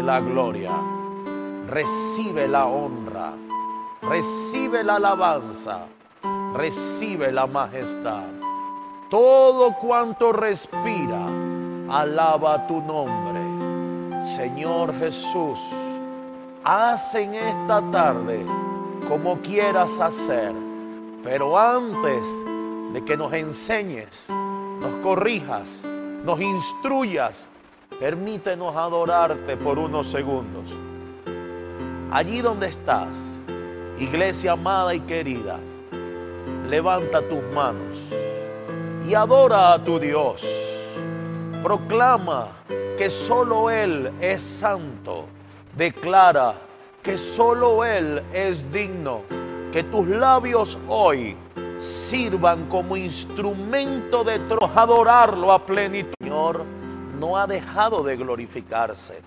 la gloria, recibe la honra, recibe la alabanza, recibe la majestad. Todo cuanto respira, alaba tu nombre. Señor Jesús, haz en esta tarde como quieras hacer, pero antes de que nos enseñes, nos corrijas, nos instruyas, permítenos adorarte por unos segundos. Allí donde estás, iglesia amada y querida, levanta tus manos y adora a tu Dios. Proclama que solo Él es santo. Declara que solo Él es digno. Que tus labios hoy sirvan como instrumento de adorarlo a plenitud. Señor no ha dejado de glorificarse,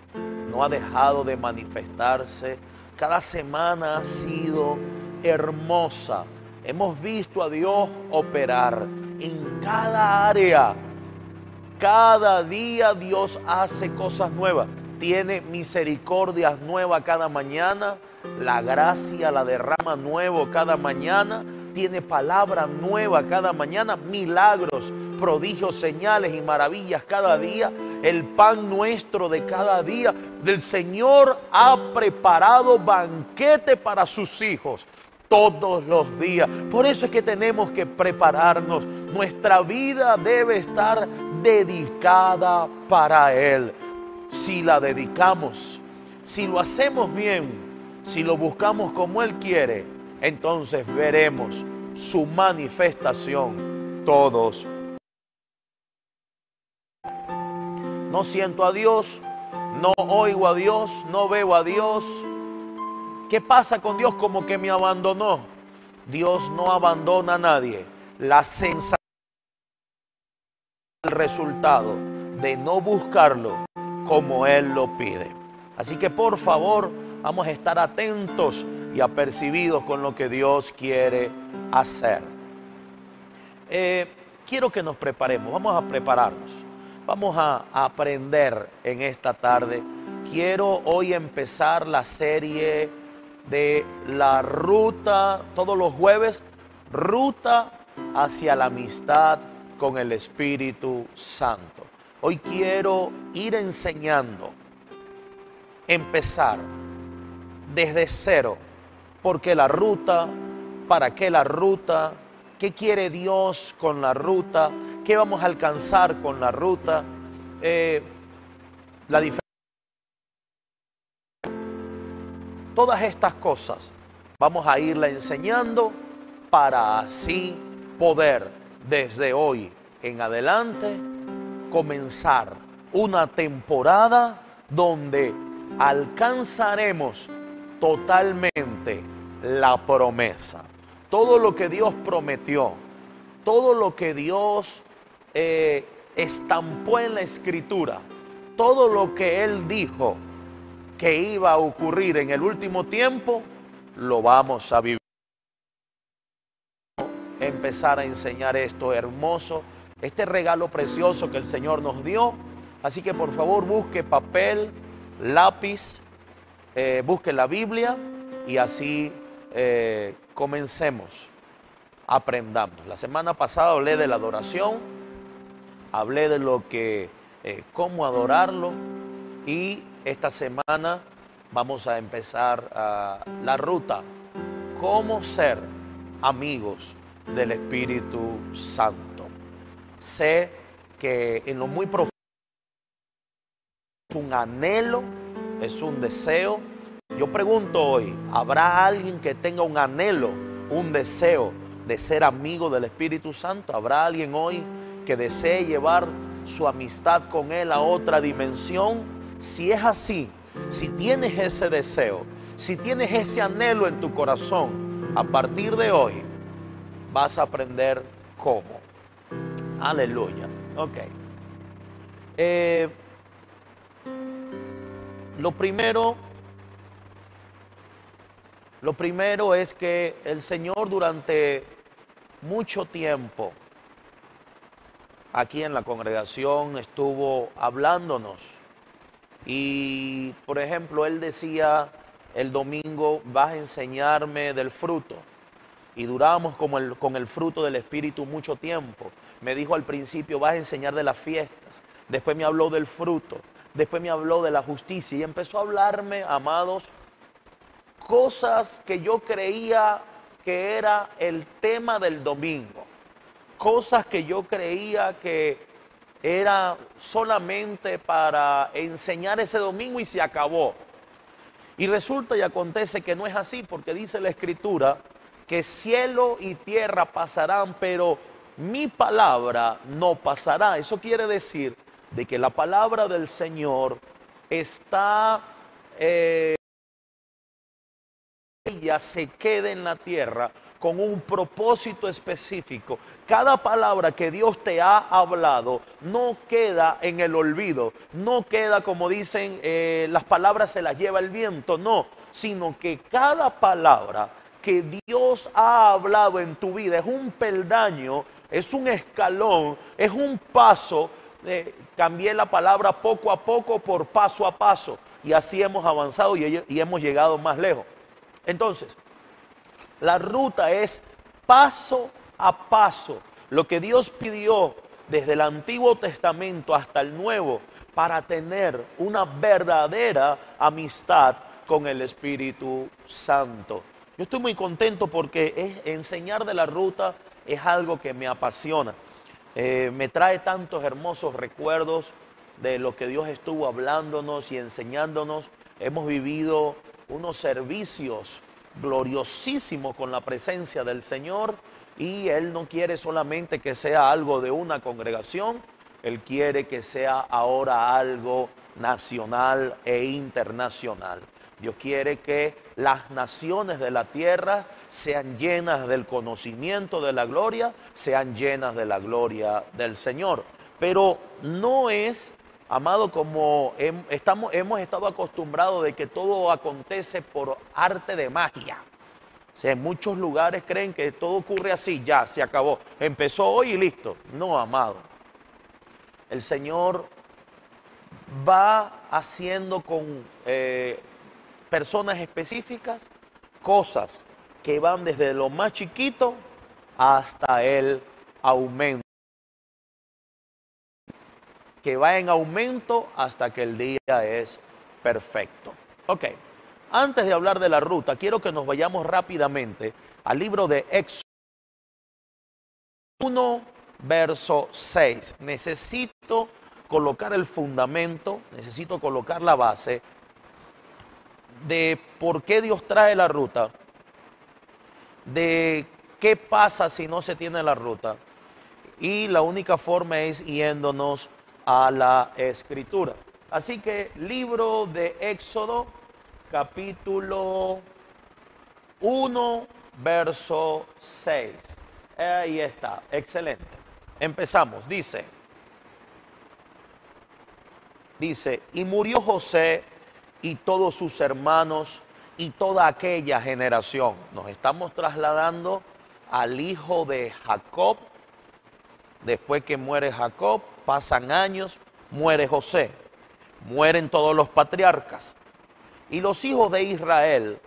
no ha dejado de manifestarse. Cada semana ha sido hermosa. Hemos visto a Dios operar en cada área. Cada día Dios hace cosas nuevas. Tiene misericordias nuevas cada mañana. La gracia la derrama nuevo cada mañana. Tiene palabra nueva cada mañana. Milagros, prodigios, señales y maravillas cada día. El pan nuestro de cada día. Del Señor ha preparado banquete para sus hijos todos los días. Por eso es que tenemos que prepararnos. Nuestra vida debe estar dedicada para Él. Si la dedicamos, si lo hacemos bien, si lo buscamos como Él quiere, entonces veremos su manifestación todos. No siento a Dios, no oigo a Dios, no veo a Dios. ¿Qué pasa con Dios como que me abandonó? Dios no abandona a nadie. La sensación, el resultado de no buscarlo como Él lo pide. Así que por favor, vamos a estar atentos y apercibidos con lo que Dios quiere hacer. Eh, quiero que nos preparemos, vamos a prepararnos, vamos a, aprender en esta tarde. Quiero hoy empezar la serie de la ruta, todos los jueves, ruta hacia la amistad con el Espíritu Santo. Hoy quiero ir enseñando, empezar desde cero, porque la ruta, para qué la ruta, qué quiere Dios con la ruta, qué vamos a alcanzar con la ruta, eh, la diferencia. Todas estas cosas vamos a irla enseñando para así poder desde hoy en adelante comenzar una temporada donde alcanzaremos totalmente la promesa. Todo lo que Dios prometió, todo lo que Dios eh, estampó en la escritura, todo lo que Él dijo que iba a ocurrir en el último tiempo, lo vamos a vivir. Empezar a enseñar esto hermoso, este regalo precioso que el Señor nos dio. Así que por favor busque papel, lápiz, eh, busque la Biblia y así eh, comencemos, aprendamos. La semana pasada hablé de la adoración, hablé de lo que, eh, cómo adorarlo y esta semana vamos a empezar ah, la ruta, cómo ser amigos del Espíritu Santo. Sé que en lo muy profundo es un anhelo, es un deseo. Yo pregunto hoy, ¿habrá alguien que tenga un anhelo, un deseo de ser amigo del Espíritu Santo? ¿Habrá alguien hoy que desee llevar su amistad con Él a otra dimensión? Si es así, si tienes ese deseo, si tienes ese anhelo en tu corazón, a partir de hoy vas a aprender cómo. Aleluya. Ok. Eh, lo primero, lo primero es que el Señor durante mucho tiempo aquí en la congregación estuvo hablándonos Y, por ejemplo, él decía el domingo, vas a enseñarme del fruto. Y duramos como el, con el fruto del Espíritu mucho tiempo. Me dijo al principio, vas a enseñar de las fiestas. Después me habló del fruto. Después me habló de la justicia. Y empezó a hablarme, amados, cosas que yo creía que era el tema del domingo. Cosas que yo creía que era solamente para enseñar ese domingo y se acabó. Y resulta y acontece que no es así, porque dice la escritura que cielo y tierra pasarán, pero mi palabra no pasará. Eso quiere decir de que la palabra del Señor está, eh, ella se quede en la tierra con un propósito específico. Cada palabra que Dios te ha hablado no queda en el olvido, no queda como dicen eh, las palabras se las lleva el viento, no, sino que cada palabra que Dios ha hablado en tu vida es un peldaño, es un escalón, es un paso. Eh, cambié la palabra poco a poco por paso a paso y así hemos avanzado y hemos llegado más lejos. Entonces, la ruta es paso a paso. Lo que Dios pidió desde el Antiguo Testamento hasta el Nuevo para tener una verdadera amistad con el Espíritu Santo. Yo estoy muy contento porque enseñar de la ruta es algo que me apasiona. Eh, me trae tantos hermosos recuerdos de lo que Dios estuvo hablándonos y enseñándonos. Hemos vivido unos servicios gloriosísimo con la presencia del Señor y Él no quiere solamente que sea algo de una congregación, Él quiere que sea ahora algo nacional e internacional. Dios quiere que las naciones de la tierra sean llenas del conocimiento de la gloria, sean llenas de la gloria del Señor. Pero no es Amado, como estamos, hemos estado acostumbrados de que todo acontece por arte de magia. O sea, en muchos lugares creen que todo ocurre así, ya, se acabó. Empezó hoy y listo. No, amado. El Señor va haciendo con eh, personas específicas cosas que van desde lo más chiquito hasta el aumento que va en aumento hasta que el día es perfecto. Ok, antes de hablar de la ruta, quiero que nos vayamos rápidamente al libro de Éxodo 1, verso 6. Necesito colocar el fundamento, necesito colocar la base de por qué Dios trae la ruta, de qué pasa si no se tiene la ruta. Y la única forma es yéndonos a la escritura. Así que libro de Éxodo, capítulo 1, verso 6. Ahí está, excelente. Empezamos, dice, dice, y murió José y todos sus hermanos y toda aquella generación. Nos estamos trasladando al hijo de Jacob, después que muere Jacob, pasan años, muere José, mueren todos los patriarcas. Y los hijos de Israel,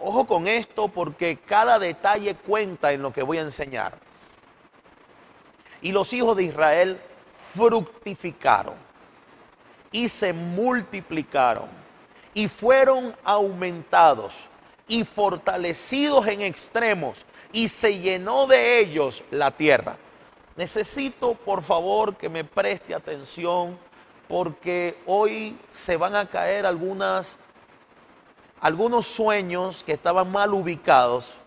ojo con esto porque cada detalle cuenta en lo que voy a enseñar. Y los hijos de Israel fructificaron y se multiplicaron y fueron aumentados y fortalecidos en extremos y se llenó de ellos la tierra. Necesito, por favor, que me preste atención porque hoy se van a caer algunos sueños que estaban mal ubicados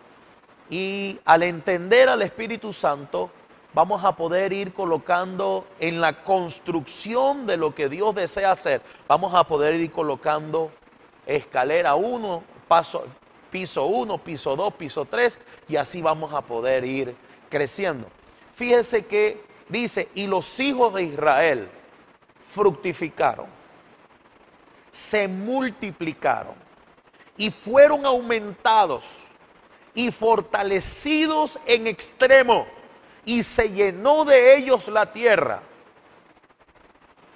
y al entender al Espíritu Santo vamos a poder ir colocando en la construcción de lo que Dios desea hacer, vamos a poder ir colocando escalera 1, paso, piso 1, piso 2, piso 3 y así vamos a poder ir creciendo fíjese que dice, y los hijos de Israel fructificaron, se multiplicaron y fueron aumentados y fortalecidos en extremo y se llenó de ellos la tierra.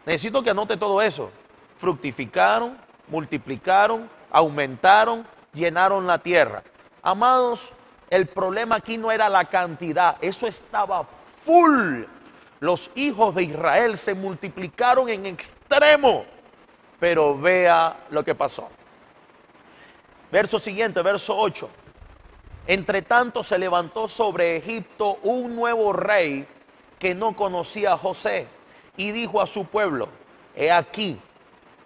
Necesito que anote todo eso. fructificaron, multiplicaron, aumentaron, llenaron la tierra. Amados, el problema aquí no era la cantidad, eso estaba full. Los hijos de Israel se multiplicaron en extremo, pero vea lo que pasó. Verso siguiente, verso 8. Entre tanto se levantó sobre Egipto un nuevo rey que no conocía a José y dijo a su pueblo, he aquí,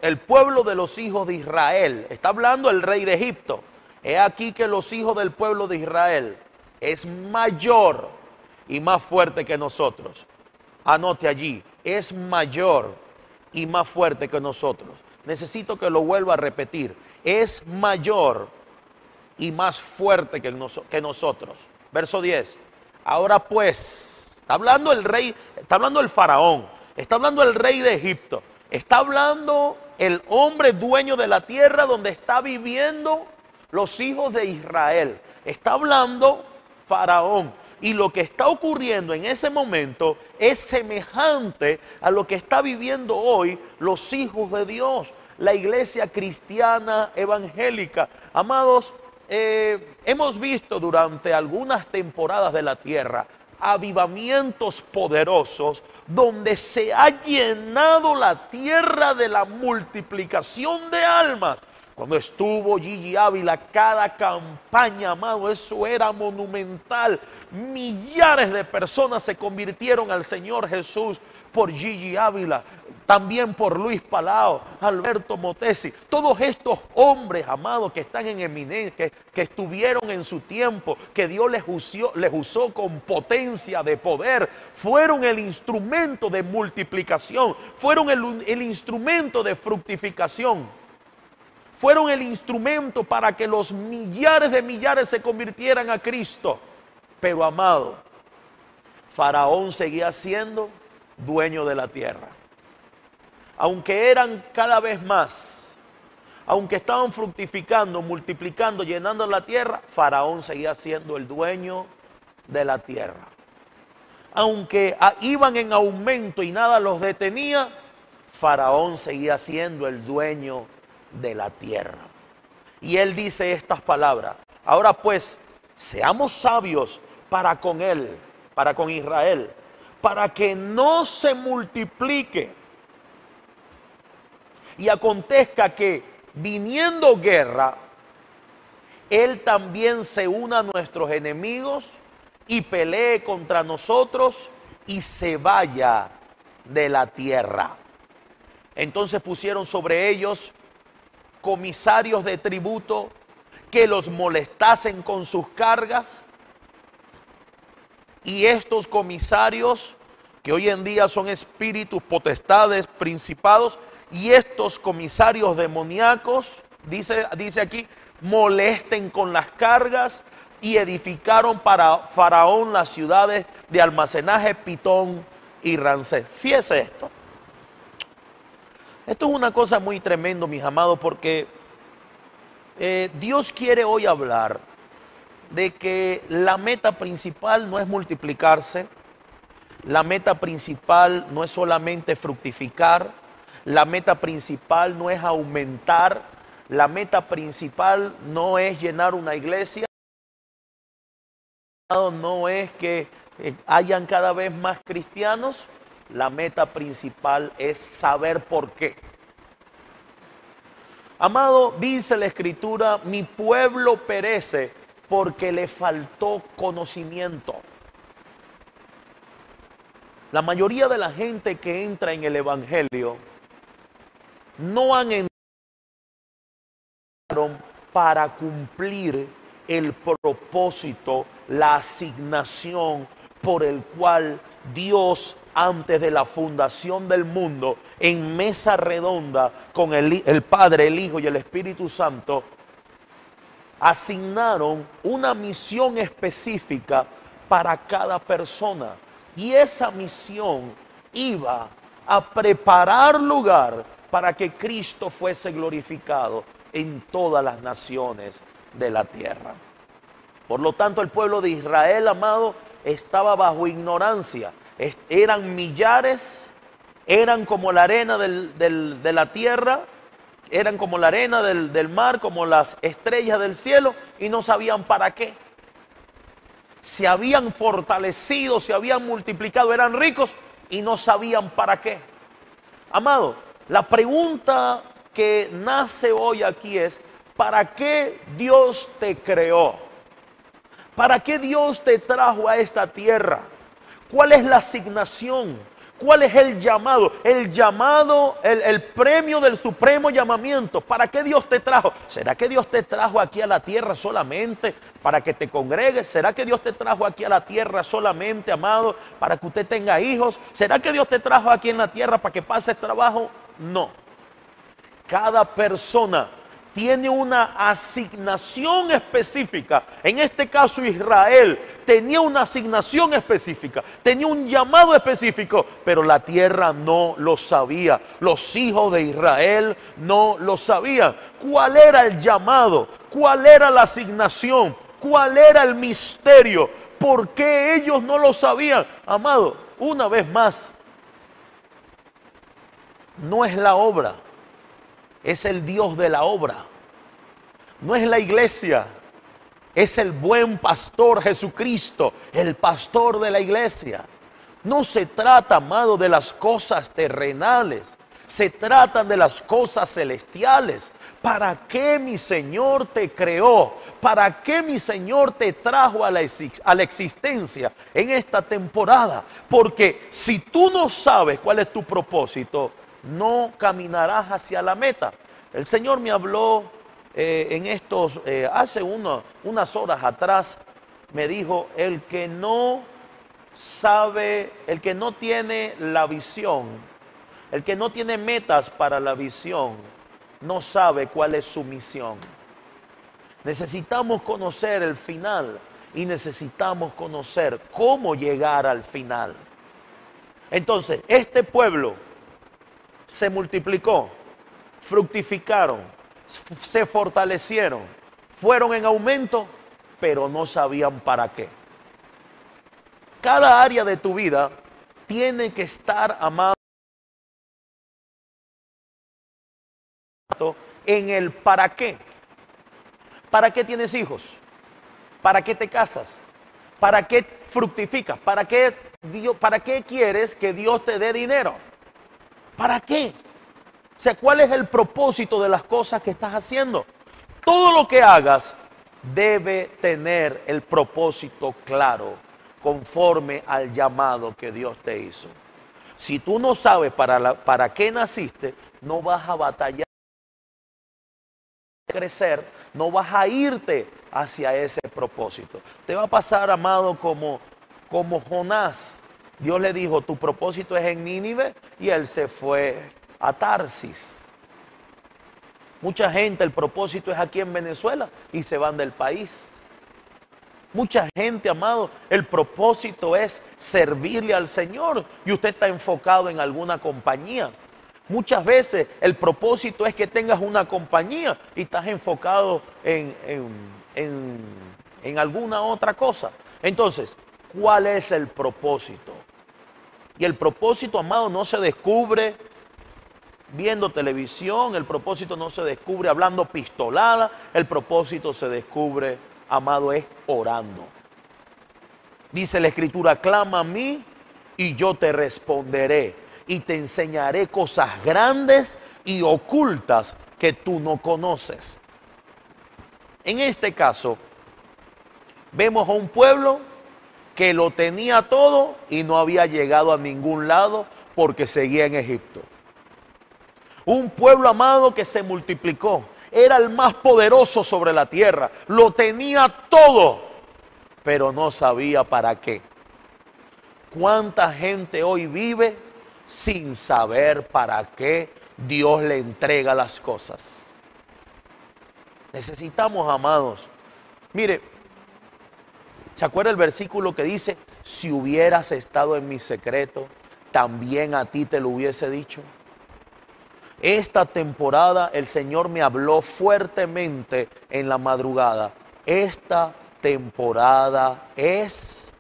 el pueblo de los hijos de Israel, está hablando el rey de Egipto, he aquí que los hijos del pueblo de Israel es mayor y más fuerte que nosotros. Anote allí, es mayor y más fuerte que nosotros. Necesito que lo vuelva a repetir, es mayor y más fuerte que, que nosotros. Verso 10. Ahora pues, está hablando el rey, está hablando el faraón, está hablando el rey de Egipto, está hablando el hombre dueño de la tierra donde está viviendo los hijos de Israel. Está hablando faraón. Y lo que está ocurriendo en ese momento es semejante a lo que está viviendo hoy los hijos de Dios, la iglesia cristiana evangélica. Amados, eh, hemos visto durante algunas temporadas de la tierra avivamientos poderosos donde se ha llenado la tierra de la multiplicación de almas. Cuando estuvo Gigi Ávila, cada campaña, amado, eso era monumental. Millares de personas se convirtieron al Señor Jesús por Gigi Ávila también por Luis Palao, Alberto Motesi, todos estos hombres amados que están en eminencia, que, estuvieron en su tiempo, que Dios les usó, les usó con potencia de poder, fueron el instrumento de multiplicación, fueron el, el instrumento de fructificación, fueron el instrumento para que los millares de millares se convirtieran a Cristo. Pero amado, Faraón seguía siendo dueño de la tierra aunque eran cada vez más, aunque estaban fructificando, multiplicando, llenando la tierra, Faraón seguía siendo el dueño de la tierra. Aunque iban en aumento y nada los detenía, Faraón seguía siendo el dueño de la tierra. Y él dice estas palabras, ahora pues, seamos sabios para con él, para con Israel, para que no se multiplique y acontezca que viniendo guerra, Él también se una a nuestros enemigos y pelee contra nosotros y se vaya de la tierra. Entonces pusieron sobre ellos comisarios de tributo que los molestasen con sus cargas. Y estos comisarios, que hoy en día son espíritus, potestades, principados, y estos comisarios demoníacos, dice, dice aquí, molesten con las cargas y edificaron para Faraón las ciudades de almacenaje Pitón y Rancés. Fíjese esto. Esto es una cosa muy tremenda, mis amados, porque eh, Dios quiere hoy hablar de que la meta principal no es multiplicarse, la meta principal no es solamente fructificar, la meta principal no es aumentar, la meta principal no es llenar una iglesia, no es que eh, hayan cada vez más cristianos, la meta principal es saber por qué. Amado, dice la escritura, mi pueblo perece porque le faltó conocimiento. La mayoría de la gente que entra en el Evangelio no han entrado para cumplir el propósito, la asignación por el cual Dios antes de la fundación del mundo, en mesa redonda con el, el, Padre, el Hijo y el Espíritu Santo, asignaron una misión específica para cada persona. Y esa misión iba a preparar lugar para que Cristo fuese glorificado en todas las naciones de la tierra. Por lo tanto, el pueblo de Israel, amado, estaba bajo ignorancia. Eran millares eran como la arena de la tierra, eran como la arena del, del mar, como las estrellas del cielo, y no sabían para qué. Se habían fortalecido, se habían multiplicado, eran ricos y no sabían para qué. Amado, la pregunta que nace hoy aquí es, ¿para qué Dios te creó? ¿Para qué Dios te trajo a esta tierra? ¿Cuál es la asignación? ¿Cuál es el llamado? El llamado, el, premio del supremo llamamiento. ¿Para qué Dios te trajo? ¿Será que Dios te trajo aquí a la tierra solamente para que te congregues? ¿Será que Dios te trajo aquí a la tierra solamente, amado, para que usted tenga hijos? ¿Será que Dios te trajo aquí en la tierra para que pases trabajo? No. Cada persona tiene una asignación específica. En este caso Israel tenía una asignación específica, tenía un llamado específico, pero la tierra no lo sabía. Los hijos de Israel no lo sabían. ¿Cuál era el llamado? ¿Cuál era la asignación? ¿Cuál era el misterio? ¿Por qué ellos no lo sabían? Amado, una vez más, no es la obra es el Dios de la obra. No es la iglesia, es el buen pastor Jesucristo, el pastor de la iglesia. No se trata, amado, de las cosas terrenales, se trata de las cosas celestiales. ¿Para qué mi Señor te creó? ¿Para qué mi Señor te trajo a la, a la, existencia en esta temporada? Porque si tú no sabes cuál es tu propósito, no caminarás hacia la meta. El Señor me habló eh, en estos, eh, hace unas horas atrás, me dijo, el que no sabe, el que no tiene la visión, el que no tiene metas para la visión, no sabe cuál es su misión. Necesitamos conocer el final y necesitamos conocer cómo llegar al final. Entonces, este pueblo se multiplicó, fructificaron, se fortalecieron, fueron en aumento, pero no sabían para qué. Cada área de tu vida tiene que estar amado en el para qué. ¿Para qué tienes hijos? ¿Para qué te casas? ¿Para qué fructificas? ¿Para qué, Dios, ¿Para qué quieres que Dios te dé dinero? ¿Para qué? O sea, ¿cuál es el propósito de las cosas que estás haciendo? Todo lo que hagas debe tener el propósito claro, conforme al llamado que Dios te hizo. Si tú no sabes para, para qué naciste, no vas a batallar, crecer, no vas a irte hacia ese propósito. Te va a pasar, amado, como, como Jonás Dios le dijo, tu propósito es en Nínive y él se fue a Tarsis. Mucha gente, el propósito es aquí en Venezuela y se van del país. Mucha gente, amado, el propósito es servirle al Señor y usted está enfocado en alguna compañía. Muchas veces el propósito es que tengas una compañía y estás enfocado en, en, en alguna otra cosa. Entonces, ¿cuál es el propósito? Y el propósito, amado, no se descubre viendo televisión, el propósito no se descubre hablando pistolada, el propósito se descubre, amado, es orando. Dice la escritura, clama a mí y yo te responderé y te enseñaré cosas grandes y ocultas que tú no conoces. En este caso, vemos a un pueblo que lo tenía todo y no había llegado a ningún lado porque seguía en Egipto. Un pueblo amado que se multiplicó, era el más poderoso sobre la tierra, lo tenía todo, pero no sabía para qué. ¿Cuánta gente hoy vive sin saber para qué Dios le entrega las cosas? Necesitamos, amados. Mire, ¿Se acuerda el versículo que dice, si hubieras estado en mi secreto, también a ti te lo hubiese dicho? Esta temporada el Señor me habló fuertemente en la madrugada. Esta temporada es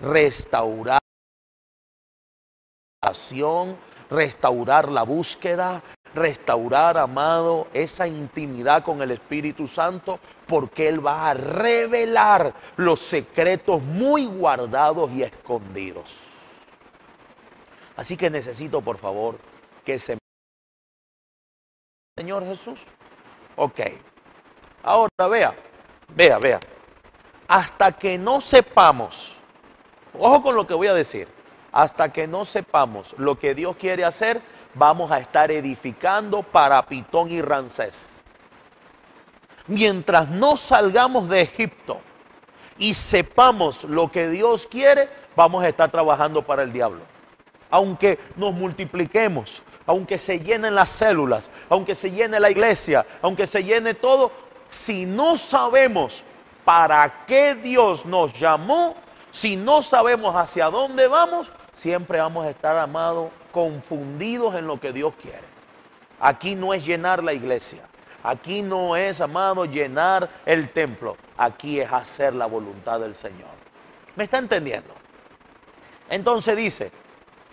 restauración, restaurar la búsqueda, restaurar, amado, esa intimidad con el Espíritu Santo, porque Él va a revelar los secretos muy guardados y escondidos. Así que necesito, por favor, que se... Señor Jesús. Ok. Ahora vea, vea, vea. Hasta que no sepamos, ojo con lo que voy a decir, hasta que no sepamos lo que Dios quiere hacer, vamos a estar edificando para Pitón y Rancés. Mientras no salgamos de Egipto y sepamos lo que Dios quiere, vamos a estar trabajando para el diablo. Aunque nos multipliquemos, aunque se llenen las células, aunque se llene la iglesia, aunque se llene todo, si no sabemos para qué Dios nos llamó, si no sabemos hacia dónde vamos, siempre vamos a estar, amados, confundidos en lo que Dios quiere. Aquí no es llenar la iglesia. Aquí no es, amado, llenar el templo. Aquí es hacer la voluntad del Señor. ¿Me está entendiendo? Entonces dice,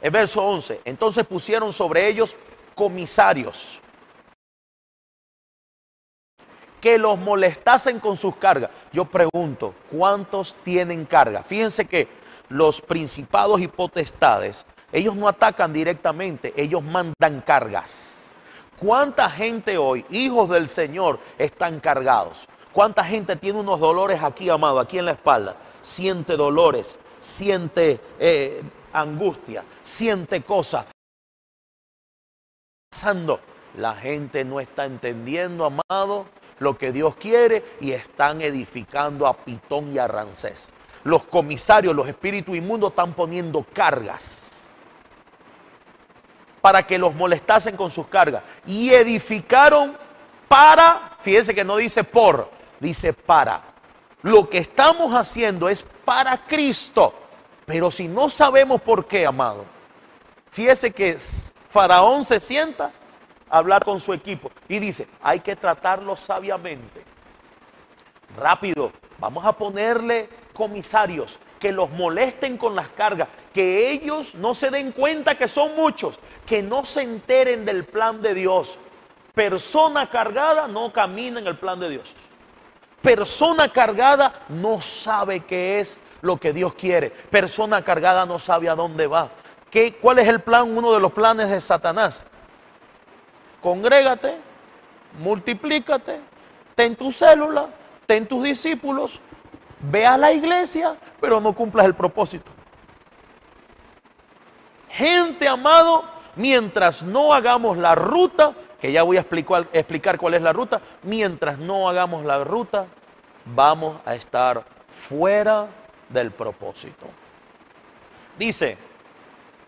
el verso 11, entonces pusieron sobre ellos comisarios que los molestasen con sus cargas. Yo pregunto, ¿cuántos tienen carga? Fíjense que los principados y potestades, ellos no atacan directamente, ellos mandan cargas. ¿Cuánta gente hoy, hijos del Señor, están cargados? ¿Cuánta gente tiene unos dolores aquí, amado, aquí en la espalda? Siente dolores, siente eh, angustia, siente cosas. Pasando. La gente no está entendiendo, amado, lo que Dios quiere y están edificando a Pitón y a Rancés. Los comisarios, los espíritus inmundos están poniendo cargas para que los molestasen con sus cargas. Y edificaron para, fíjense que no dice por, dice para. Lo que estamos haciendo es para Cristo. Pero si no sabemos por qué, amado, fíjese que Faraón se sienta hablar con su equipo y dice, hay que tratarlo sabiamente. Rápido, vamos a ponerle comisarios que los molesten con las cargas, que ellos no se den cuenta que son muchos, que no se enteren del plan de Dios. Persona cargada no camina en el plan de Dios. Persona cargada no sabe qué es lo que Dios quiere. Persona cargada no sabe a dónde va. ¿Qué, ¿Cuál es el plan? Uno de los planes de Satanás congrégate, multiplícate, ten tu célula, ten tus discípulos, ve a la iglesia, pero no cumplas el propósito. Gente amado, mientras no hagamos la ruta, que ya voy a explicar, explicar cuál es la ruta, mientras no hagamos la ruta, vamos a estar fuera del propósito. Dice,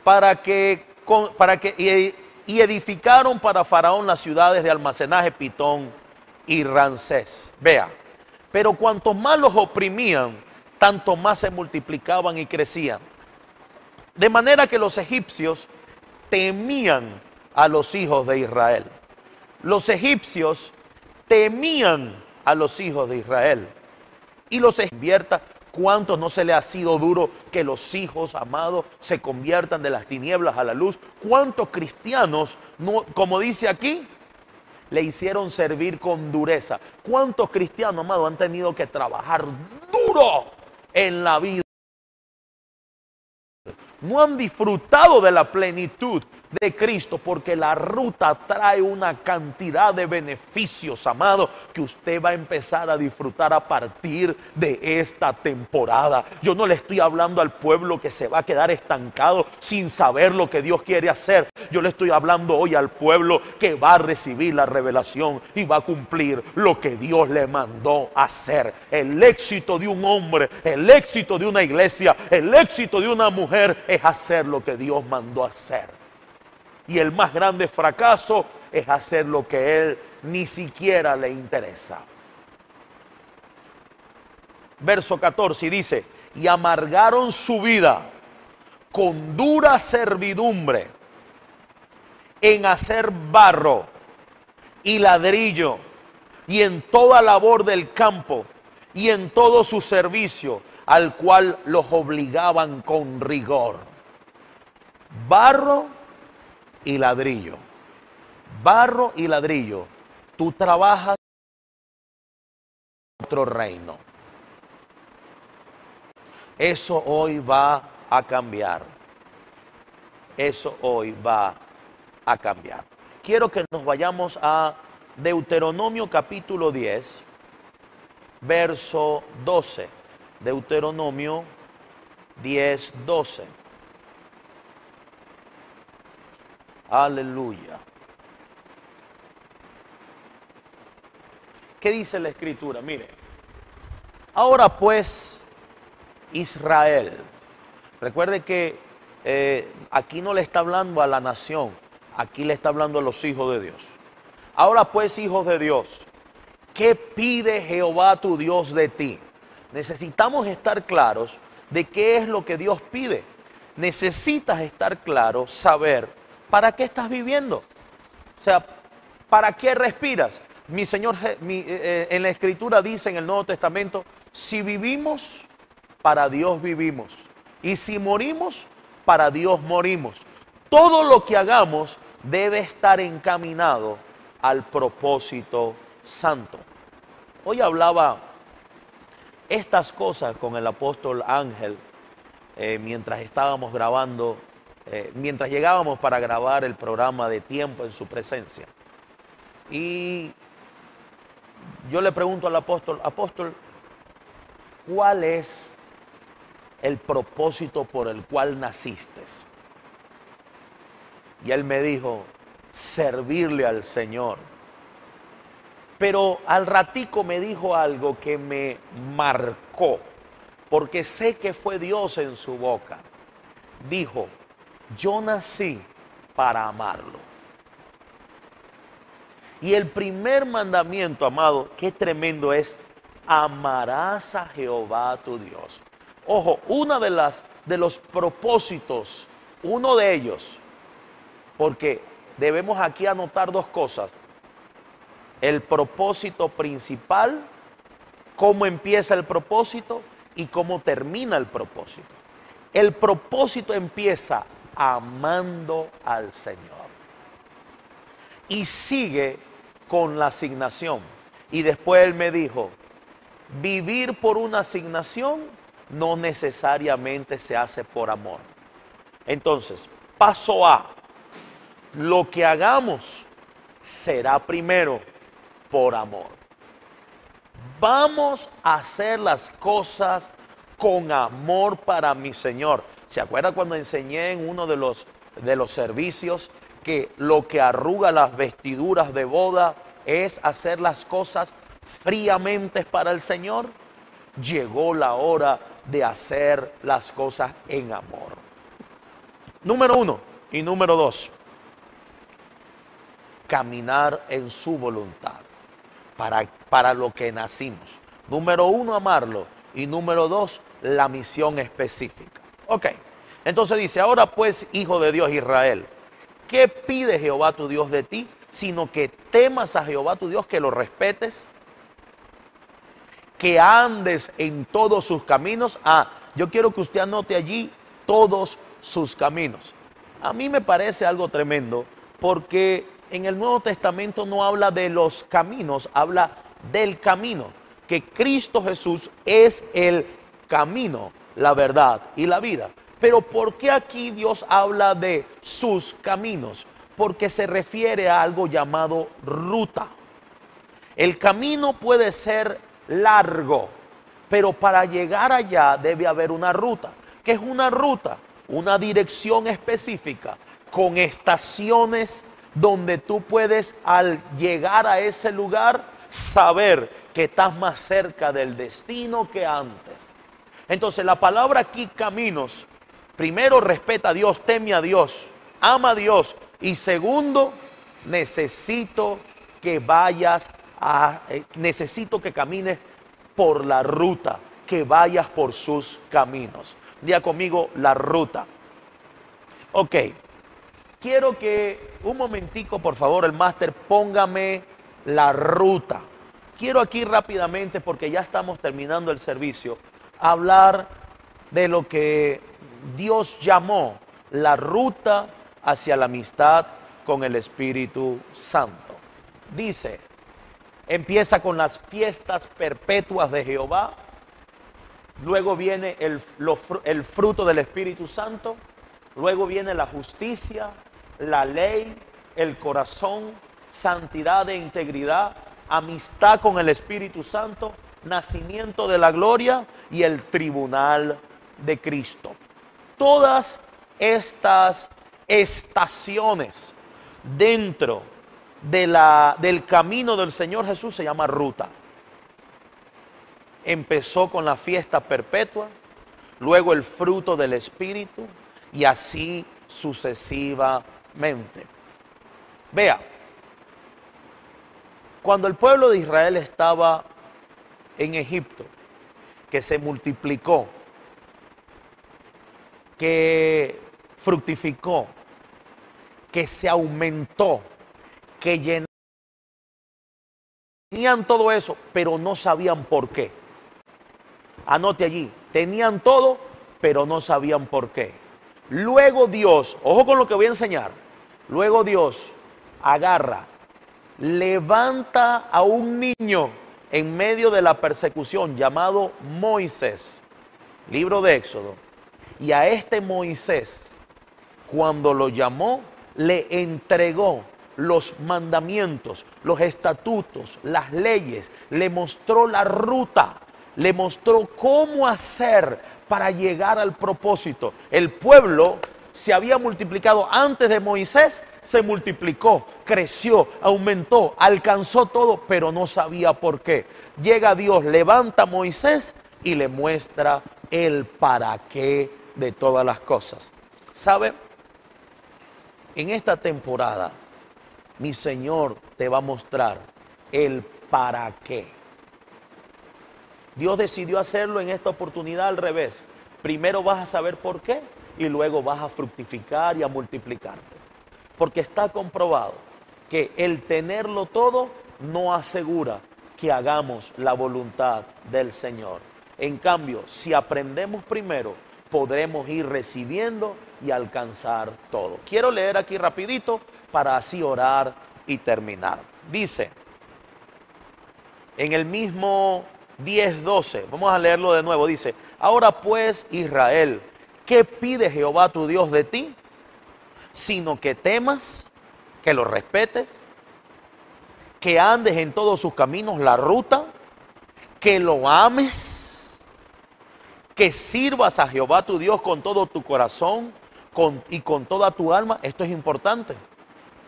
para que, para que y edificaron para Faraón las ciudades de almacenaje Pitón y Rancés. Vea, pero cuanto más los oprimían, tanto más se multiplicaban y crecían. De manera que los egipcios temían a los hijos de Israel. Los egipcios temían a los hijos de Israel. Y los invierta ¿Cuántos no se le ha sido duro que los hijos amados se conviertan de las tinieblas a la luz? ¿Cuántos cristianos, no, como dice aquí, le hicieron servir con dureza? ¿Cuántos cristianos, amados, han tenido que trabajar duro en la vida? No han disfrutado de la plenitud de Cristo, porque la ruta trae una cantidad de beneficios, amado, que usted va a empezar a disfrutar a partir de esta temporada. Yo no le estoy hablando al pueblo que se va a quedar estancado sin saber lo que Dios quiere hacer. Yo le estoy hablando hoy al pueblo que va a recibir la revelación y va a cumplir lo que Dios le mandó hacer. El éxito de un hombre, el éxito de una iglesia, el éxito de una mujer es hacer lo que Dios mandó hacer. Y el más grande fracaso es hacer lo que él ni siquiera le interesa. Verso 14 dice, y amargaron su vida con dura servidumbre en hacer barro y ladrillo y en toda labor del campo y en todo su servicio al cual los obligaban con rigor. Barro y ladrillo. Barro y ladrillo. Tú trabajas en otro reino. Eso hoy va a cambiar. Eso hoy va a cambiar. Quiero que nos vayamos a Deuteronomio capítulo 10, verso 12. Deuteronomio 10, 12. Aleluya. ¿Qué dice la escritura? Mire, ahora pues Israel, recuerde que eh, aquí no le está hablando a la nación, aquí le está hablando a los hijos de Dios. Ahora pues, hijos de Dios, ¿qué pide Jehová tu Dios de ti? Necesitamos estar claros de qué es lo que Dios pide. Necesitas estar claro, saber para qué estás viviendo. O sea, ¿para qué respiras? Mi Señor eh, eh, en la Escritura dice en el Nuevo Testamento, si vivimos, para Dios vivimos. Y si morimos, para Dios morimos. Todo lo que hagamos debe estar encaminado al propósito santo. Hoy hablaba estas cosas con el apóstol Ángel eh, mientras estábamos grabando, eh, mientras llegábamos para grabar el programa de tiempo en su presencia. Y yo le pregunto al apóstol, apóstol, ¿cuál es el propósito por el cual naciste? Y él me dijo, servirle al Señor. Pero al ratico me dijo algo que me marcó, porque sé que fue Dios en su boca. Dijo, yo nací para amarlo. Y el primer mandamiento, amado, qué tremendo es, amarás a Jehová tu Dios. Ojo, una de las de los propósitos, uno de ellos, porque debemos aquí anotar dos cosas el propósito principal, cómo empieza el propósito y cómo termina el propósito. El propósito empieza amando al Señor y sigue con la asignación. Y después él me dijo, vivir por una asignación no necesariamente se hace por amor. Entonces, paso A, lo que hagamos será primero por amor. Vamos a hacer las cosas con amor para mi Señor. ¿Se acuerda cuando enseñé en uno de los, de los servicios que lo que arruga las vestiduras de boda es hacer las cosas fríamente para el Señor? Llegó la hora de hacer las cosas en amor. Número uno y número dos, caminar en su voluntad para, lo que nacimos. Número uno, amarlo. Y número dos, la misión específica. Ok, entonces dice, ahora pues, hijo de Dios Israel, ¿qué pide Jehová tu Dios de ti? Sino que temas a Jehová tu Dios, que lo respetes, que andes en todos sus caminos. Ah, yo quiero que usted anote allí todos sus caminos. A mí me parece algo tremendo porque en el Nuevo Testamento no habla de los caminos, habla del camino, que Cristo Jesús es el camino, la verdad y la vida. Pero ¿por qué aquí Dios habla de sus caminos? Porque se refiere a algo llamado ruta. El camino puede ser largo, pero para llegar allá debe haber una ruta. ¿Qué es una ruta? Una dirección específica con estaciones donde tú puedes al llegar a ese lugar saber que estás más cerca del destino que antes. Entonces la palabra aquí caminos, primero respeta a Dios, teme a Dios, ama a Dios y segundo, necesito que vayas a, eh, necesito que camines por la ruta, que vayas por sus caminos. Día conmigo la ruta. Ok quiero que un momentico, por favor, el máster, póngame la ruta. Quiero aquí rápidamente, porque ya estamos terminando el servicio, hablar de lo que Dios llamó la ruta hacia la amistad con el Espíritu Santo. Dice, empieza con las fiestas perpetuas de Jehová, luego viene el, el fruto del Espíritu Santo, luego viene la justicia, la ley, el corazón, santidad e integridad, amistad con el Espíritu Santo, nacimiento de la gloria y el tribunal de Cristo. Todas estas estaciones dentro de la, del camino del Señor Jesús se llama ruta. Empezó con la fiesta perpetua, luego el fruto del Espíritu y así sucesivamente. Vea, cuando el pueblo de Israel estaba en Egipto, que se multiplicó, que fructificó, que se aumentó, que Tenían todo eso, pero no sabían por qué. Anote allí, tenían todo, pero no sabían por qué. Luego Dios, ojo con lo que voy a enseñar, luego Dios agarra, levanta a un niño en medio de la persecución llamado Moisés, libro de Éxodo, y a este Moisés, cuando lo llamó, le entregó los mandamientos, los estatutos, las leyes, le mostró la ruta, le mostró cómo hacer para llegar al propósito. El pueblo se había multiplicado antes de Moisés, se multiplicó, creció, aumentó, alcanzó todo, pero no sabía por qué. Llega Dios, levanta a Moisés y le muestra el para qué de todas las cosas. ¿Sabe? En esta temporada mi Señor te va a mostrar el para qué. Dios decidió hacerlo en esta oportunidad al revés. Primero vas a saber por qué y luego vas a fructificar y a multiplicarte. Porque está comprobado que el tenerlo todo no asegura que hagamos la voluntad del Señor. En cambio, si aprendemos primero, podremos ir recibiendo y alcanzar todo. Quiero leer aquí rapidito para así orar y terminar. Dice, en el mismo 10.12, vamos a leerlo de nuevo, dice, ahora pues Israel, ¿qué pide Jehová tu Dios de ti? Sino que temas, que lo respetes, que andes en todos sus caminos la ruta, que lo ames, que sirvas a Jehová tu Dios con todo tu corazón y con toda tu alma. Esto es importante.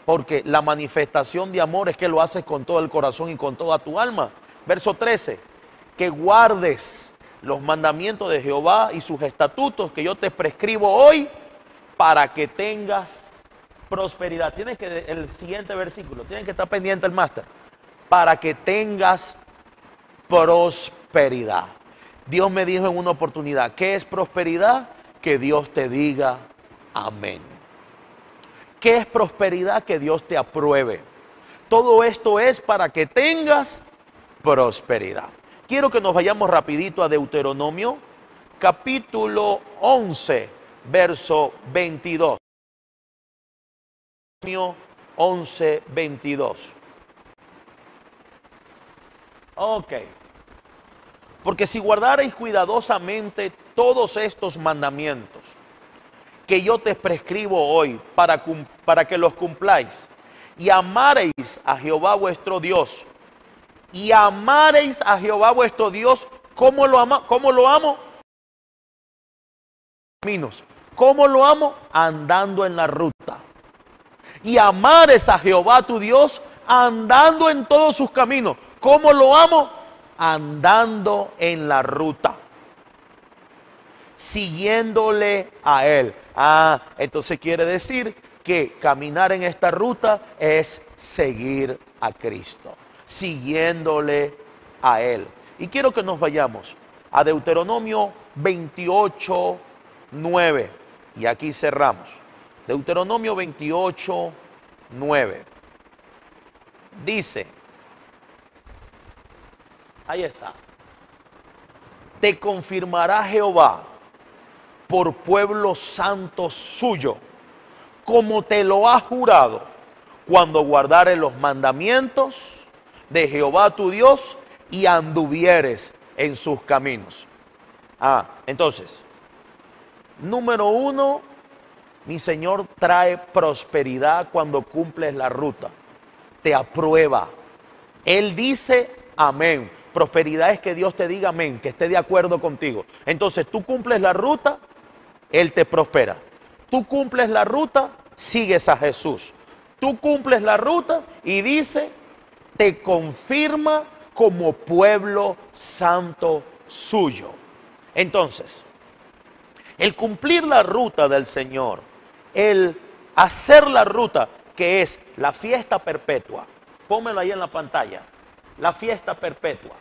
Porque la manifestación de amor es que lo haces con todo el corazón y con toda tu alma. Verso 13, que guardes los mandamientos de Jehová y sus estatutos que yo te prescribo hoy para que tengas prosperidad. Tienes que, el siguiente versículo, tienes que estar pendiente el máster. Para que tengas prosperidad. Dios me dijo en una oportunidad, ¿qué es prosperidad? Que Dios te diga amén. ¿Qué es prosperidad? Que Dios te apruebe. Todo esto es para que tengas prosperidad. Quiero que nos vayamos rapidito a Deuteronomio, capítulo 11, verso 22. Deuteronomio 11, 22. Ok. Porque si guardareis cuidadosamente todos estos mandamientos, que yo te prescribo hoy para, para que los cumpláis. Y amareis a Jehová vuestro Dios. Y amareis a Jehová vuestro Dios. ¿Cómo lo, ama, cómo lo amo? Caminos. ¿Cómo lo amo? Andando en la ruta. Y amares a Jehová tu Dios andando en todos sus caminos. ¿Cómo lo amo? Andando en la ruta siguiéndole a Él. Ah, entonces quiere decir que caminar en esta ruta es seguir a Cristo, siguiéndole a Él. Y quiero que nos vayamos a Deuteronomio 28, 9. Y aquí cerramos. Deuteronomio 28, 9. Dice, ahí está, te confirmará Jehová por pueblo santo suyo, como te lo ha jurado, cuando guardares los mandamientos de Jehová tu Dios y anduvieres en sus caminos. Ah, entonces, número uno, mi Señor trae prosperidad cuando cumples la ruta. Te aprueba. Él dice amén. Prosperidad es que Dios te diga amén, que esté de acuerdo contigo. Entonces tú cumples la ruta, Él te prospera. Tú cumples la ruta, sigues a Jesús. Tú cumples la ruta y dice, te confirma como pueblo santo suyo. Entonces, el cumplir la ruta del Señor, el hacer la ruta que es la fiesta perpetua, pónmelo ahí en la pantalla, la fiesta perpetua.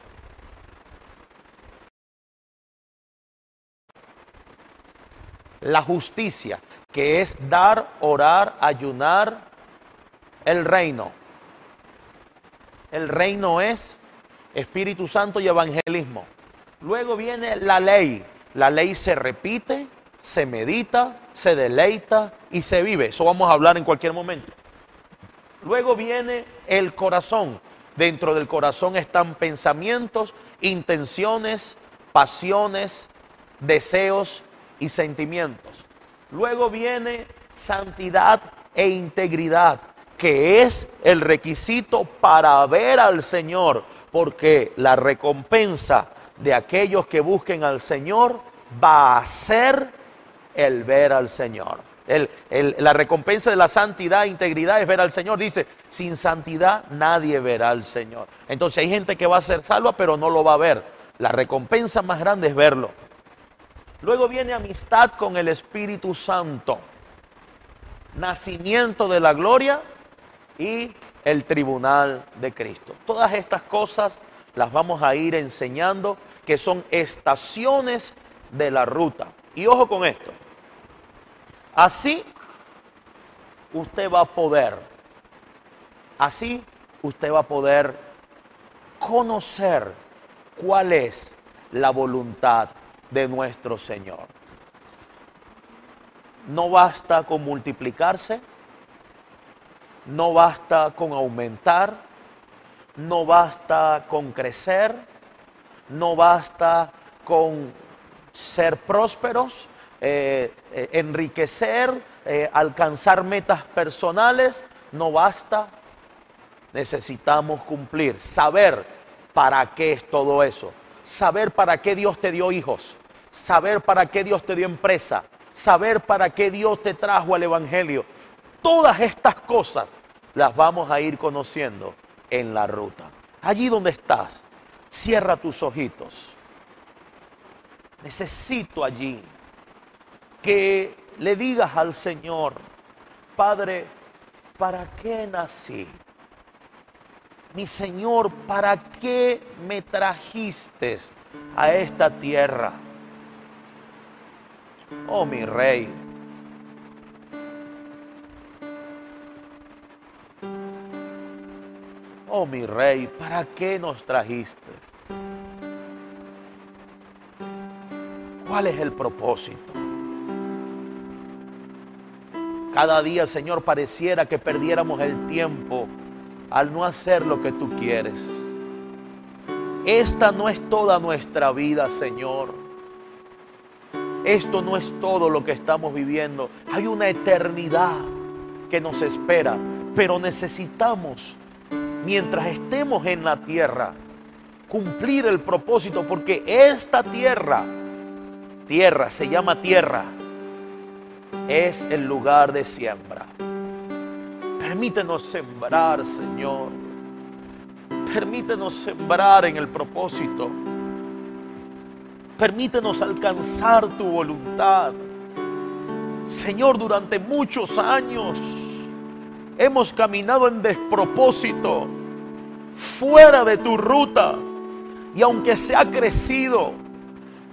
La justicia, que es dar, orar, ayunar, el reino. El reino es Espíritu Santo y evangelismo. Luego viene la ley. La ley se repite, se medita, se deleita y se vive. Eso vamos a hablar en cualquier momento. Luego viene el corazón. Dentro del corazón están pensamientos, intenciones, pasiones, deseos y sentimientos. Luego viene santidad e integridad, que es el requisito para ver al Señor, porque la recompensa de aquellos que busquen al Señor va a ser el ver al Señor. la recompensa de la santidad e integridad es ver al Señor. Dice, sin santidad nadie verá al Señor. Entonces hay gente que va a ser salva, pero no lo va a ver. La recompensa más grande es verlo. Luego viene amistad con el Espíritu Santo. Nacimiento de la gloria y el tribunal de Cristo. Todas estas cosas las vamos a ir enseñando que son estaciones de la ruta. Y ojo con esto. Así usted va a poder, así usted va a poder conocer cuál es la voluntad de nuestro Señor. No basta con multiplicarse, no basta con aumentar, no basta con crecer, no basta con ser prósperos, eh, eh, enriquecer, eh, alcanzar metas personales, no basta. Necesitamos cumplir, saber para qué es todo eso, saber para qué Dios te dio hijos, saber para qué Dios te dio empresa, saber para qué Dios te trajo al Evangelio. Todas estas cosas las vamos a ir conociendo en la ruta. Allí donde estás, Cierra tus ojitos. Necesito allí que le digas al Señor, Padre, ¿para qué nací? Mi Señor, ¿para qué me trajiste a esta tierra? Oh mi Rey, Oh mi rey, ¿para qué nos trajiste? ¿Cuál es el propósito? Cada día, Señor, pareciera que perdiéramos el tiempo al no hacer lo que tú quieres. Esta no es toda nuestra vida, Señor. Esto no es todo lo que estamos viviendo. Hay una eternidad que nos espera, pero necesitamos mientras estemos en la tierra, cumplir el propósito, porque esta tierra, tierra, se llama tierra, es el lugar de siembra. Permítenos sembrar, Señor. Permítenos sembrar en el propósito. Permítenos alcanzar tu voluntad. Señor, durante muchos años hemos caminado en despropósito, fuera de tu ruta. Y aunque se ha crecido,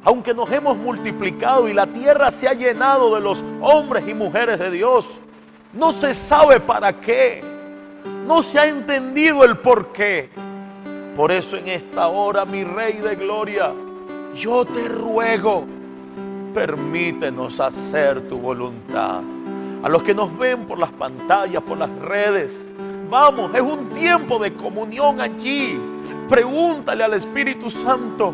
aunque nos hemos multiplicado y la tierra se ha llenado de los hombres y mujeres de Dios, no se sabe para qué. No se ha entendido el por qué. Por eso en esta hora, mi Rey de Gloria, yo te ruego, permítenos hacer tu voluntad a los que nos ven por las pantallas, por las redes, Vamos, es un tiempo de comunión allí. Pregúntale al Espíritu Santo,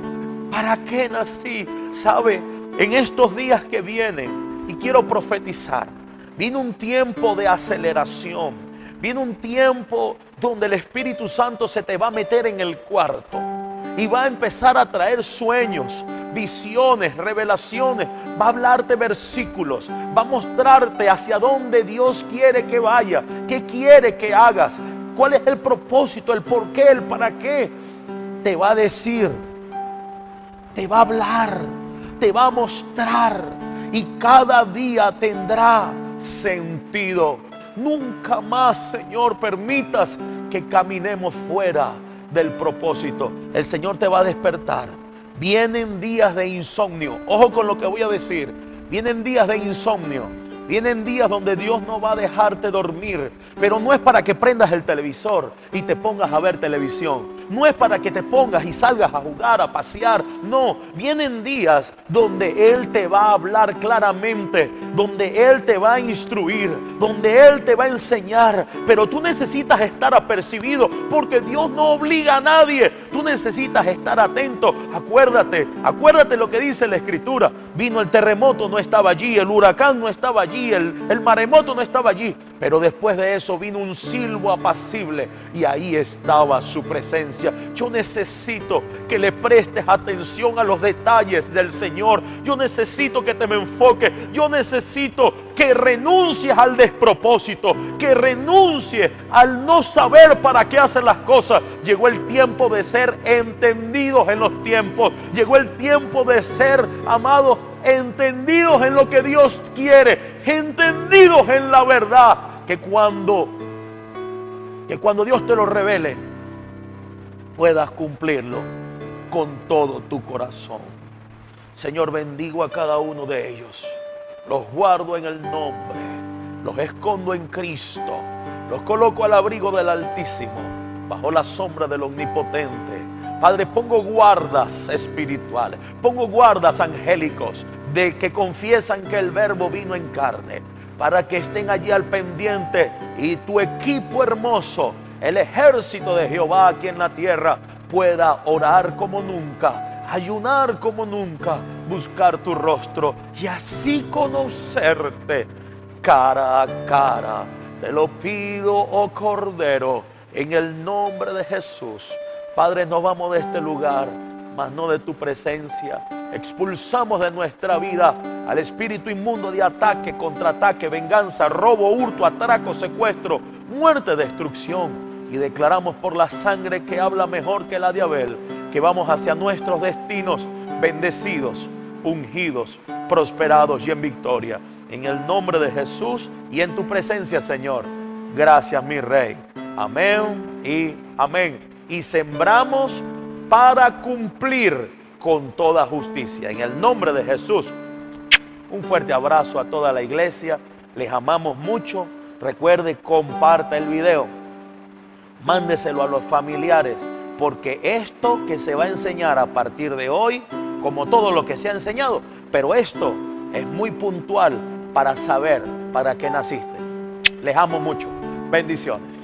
¿para qué nací? ¿Sabe? En estos días que vienen, y quiero profetizar, viene un tiempo de aceleración, viene un tiempo donde el Espíritu Santo se te va a meter en el cuarto y va a empezar a traer sueños, visiones, revelaciones, va a hablarte versículos, va a mostrarte hacia dónde Dios quiere que vaya, qué quiere que hagas, cuál es el propósito, el por qué, el para qué. Te va a decir, te va a hablar, te va a mostrar y cada día tendrá sentido. Nunca más, Señor, permitas que caminemos fuera del propósito. El Señor te va a despertar. Vienen días de insomnio. Ojo con lo que voy a decir. Vienen días de insomnio. Vienen días donde Dios no va a dejarte dormir, pero no es para que prendas el televisor y te pongas a ver televisión. No es para que te pongas y salgas a jugar, a pasear. No, vienen días donde Él te va a hablar claramente, donde Él te va a instruir, donde Él te va a enseñar. Pero tú necesitas estar apercibido porque Dios no obliga a nadie. Tú necesitas estar atento. Acuérdate, acuérdate lo que dice la Escritura. Vino el terremoto, no estaba allí, el huracán no estaba allí el, maremoto no estaba allí, pero después de eso vino un silbo apacible y ahí estaba su presencia. Yo necesito que le prestes atención a los detalles del Señor. Yo necesito que te me enfoques. Yo necesito que renuncies al despropósito, que renuncies al no saber para qué hacen las cosas. Llegó el tiempo de ser entendidos en los tiempos. Llegó el tiempo de ser amados entendidos en lo que Dios quiere, entendidos en la verdad, que cuando que cuando Dios te lo revele puedas cumplirlo con todo tu corazón. Señor, bendigo a cada uno de ellos. Los guardo en el nombre, los escondo en Cristo, los coloco al abrigo del Altísimo, bajo la sombra del Omnipotente Padre, pongo guardas espirituales, pongo guardas angélicos de que confiesan que el verbo vino en carne, para que estén allí al pendiente y tu equipo hermoso, el ejército de Jehová aquí en la tierra, pueda orar como nunca, ayunar como nunca, buscar tu rostro y así conocerte cara a cara. Te lo pido, oh Cordero, en el nombre de Jesús. Padre, no vamos de este lugar, mas no de tu presencia. Expulsamos de nuestra vida al espíritu inmundo de ataque, contraataque, venganza, robo, hurto, atraco, secuestro, muerte, destrucción. Y declaramos por la sangre que habla mejor que la de Abel, que vamos hacia nuestros destinos bendecidos, ungidos, prosperados y en victoria. En el nombre de Jesús y en tu presencia, Señor. Gracias, mi Rey. Amén y amén y sembramos para cumplir con toda justicia. En el nombre de Jesús, un fuerte abrazo a toda la iglesia. Les amamos mucho. Recuerde, comparta el video. Mándeselo a los familiares. Porque esto que se va a enseñar a partir de hoy, como todo lo que se ha enseñado, pero esto es muy puntual para saber para qué naciste. Les amo mucho. Bendiciones.